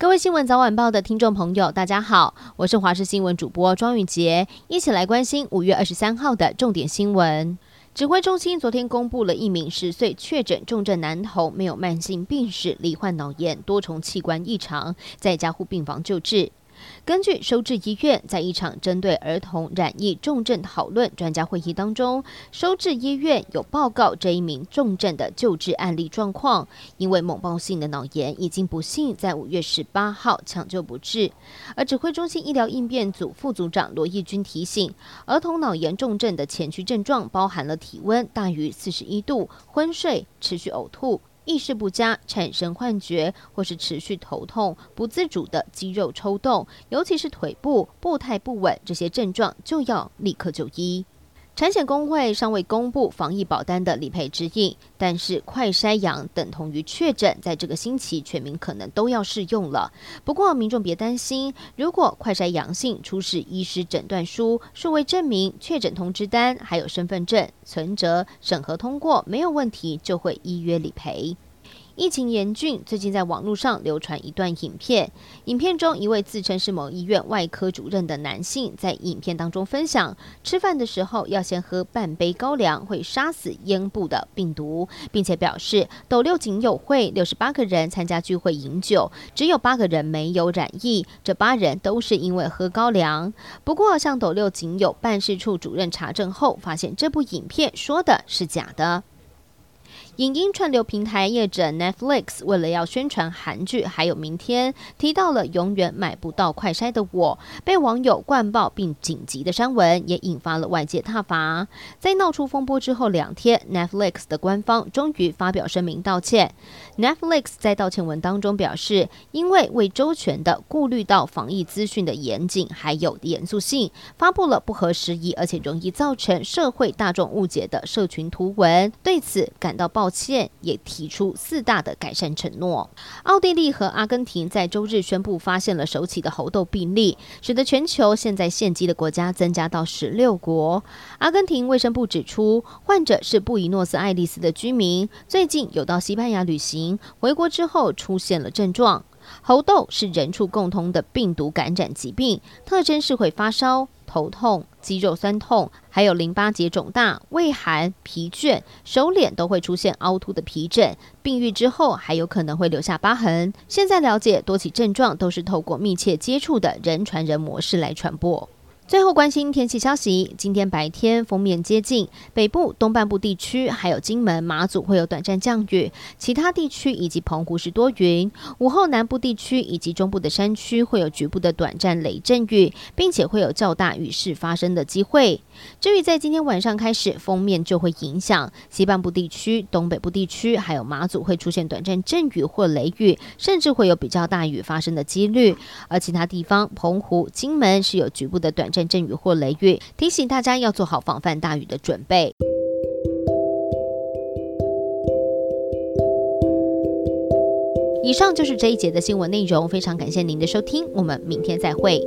各位新闻早晚报的听众朋友，大家好，我是华视新闻主播庄宇杰，一起来关心五月二十三号的重点新闻。指挥中心昨天公布了一名十岁确诊重症男童，没有慢性病史，罹患脑炎，多重器官异常，在加护病房救治。根据收治医院在一场针对儿童染疫重症讨论专家会议当中，收治医院有报告这一名重症的救治案例状况，因为猛暴性的脑炎已经不幸在五月十八号抢救不治。而指挥中心医疗应变组副组长罗义军提醒，儿童脑炎重症的前驱症状包含了体温大于四十一度、昏睡、持续呕吐。意识不佳、产生幻觉或是持续头痛、不自主的肌肉抽动，尤其是腿部步态不稳，这些症状就要立刻就医。产险工会尚未公布防疫保单的理赔指引，但是快筛阳等同于确诊，在这个星期全民可能都要适用了。不过民众别担心，如果快筛阳性出示医师诊断书、数位证明、确诊通知单，还有身份证、存折审核通过没有问题，就会依约理赔。疫情严峻，最近在网络上流传一段影片。影片中，一位自称是某医院外科主任的男性，在影片当中分享，吃饭的时候要先喝半杯高粱，会杀死咽部的病毒，并且表示斗六仅有会六十八个人参加聚会饮酒，只有八个人没有染疫，这八人都是因为喝高粱。不过，向斗六仅有办事处主任查证后，发现这部影片说的是假的。影音串流平台业者 Netflix 为了要宣传韩剧，还有明天提到了永远买不到快筛的我，被网友灌爆并紧急的删文，也引发了外界挞伐。在闹出风波之后两天，Netflix 的官方终于发表声明道歉。Netflix 在道歉文当中表示，因为未周全的顾虑到防疫资讯的严谨还有严肃性，发布了不合时宜而且容易造成社会大众误解的社群图文，对此感到抱歉，也提出四大的改善承诺。奥地利和阿根廷在周日宣布发现了首起的猴痘病例，使得全球现在现机的国家增加到十六国。阿根廷卫生部指出，患者是布宜诺斯艾利斯的居民，最近有到西班牙旅行，回国之后出现了症状。猴痘是人畜共通的病毒感染疾病，特征是会发烧、头痛、肌肉酸痛，还有淋巴结肿大、畏寒、疲倦，手脸都会出现凹凸的皮疹。病愈之后还有可能会留下疤痕。现在了解，多起症状都是透过密切接触的人传人模式来传播。最后关心天气消息，今天白天锋面接近北部、东半部地区，还有金门、马祖会有短暂降雨，其他地区以及澎湖是多云。午后南部地区以及中部的山区会有局部的短暂雷阵雨，并且会有较大雨势发生的机会。至于在今天晚上开始，锋面就会影响西半部地区、东北部地区，还有马祖会出现短暂阵雨或雷雨，甚至会有比较大雨发生的几率。而其他地方，澎湖、金门是有局部的短暂。阵雨或雷雨，提醒大家要做好防范大雨的准备。以上就是这一节的新闻内容，非常感谢您的收听，我们明天再会。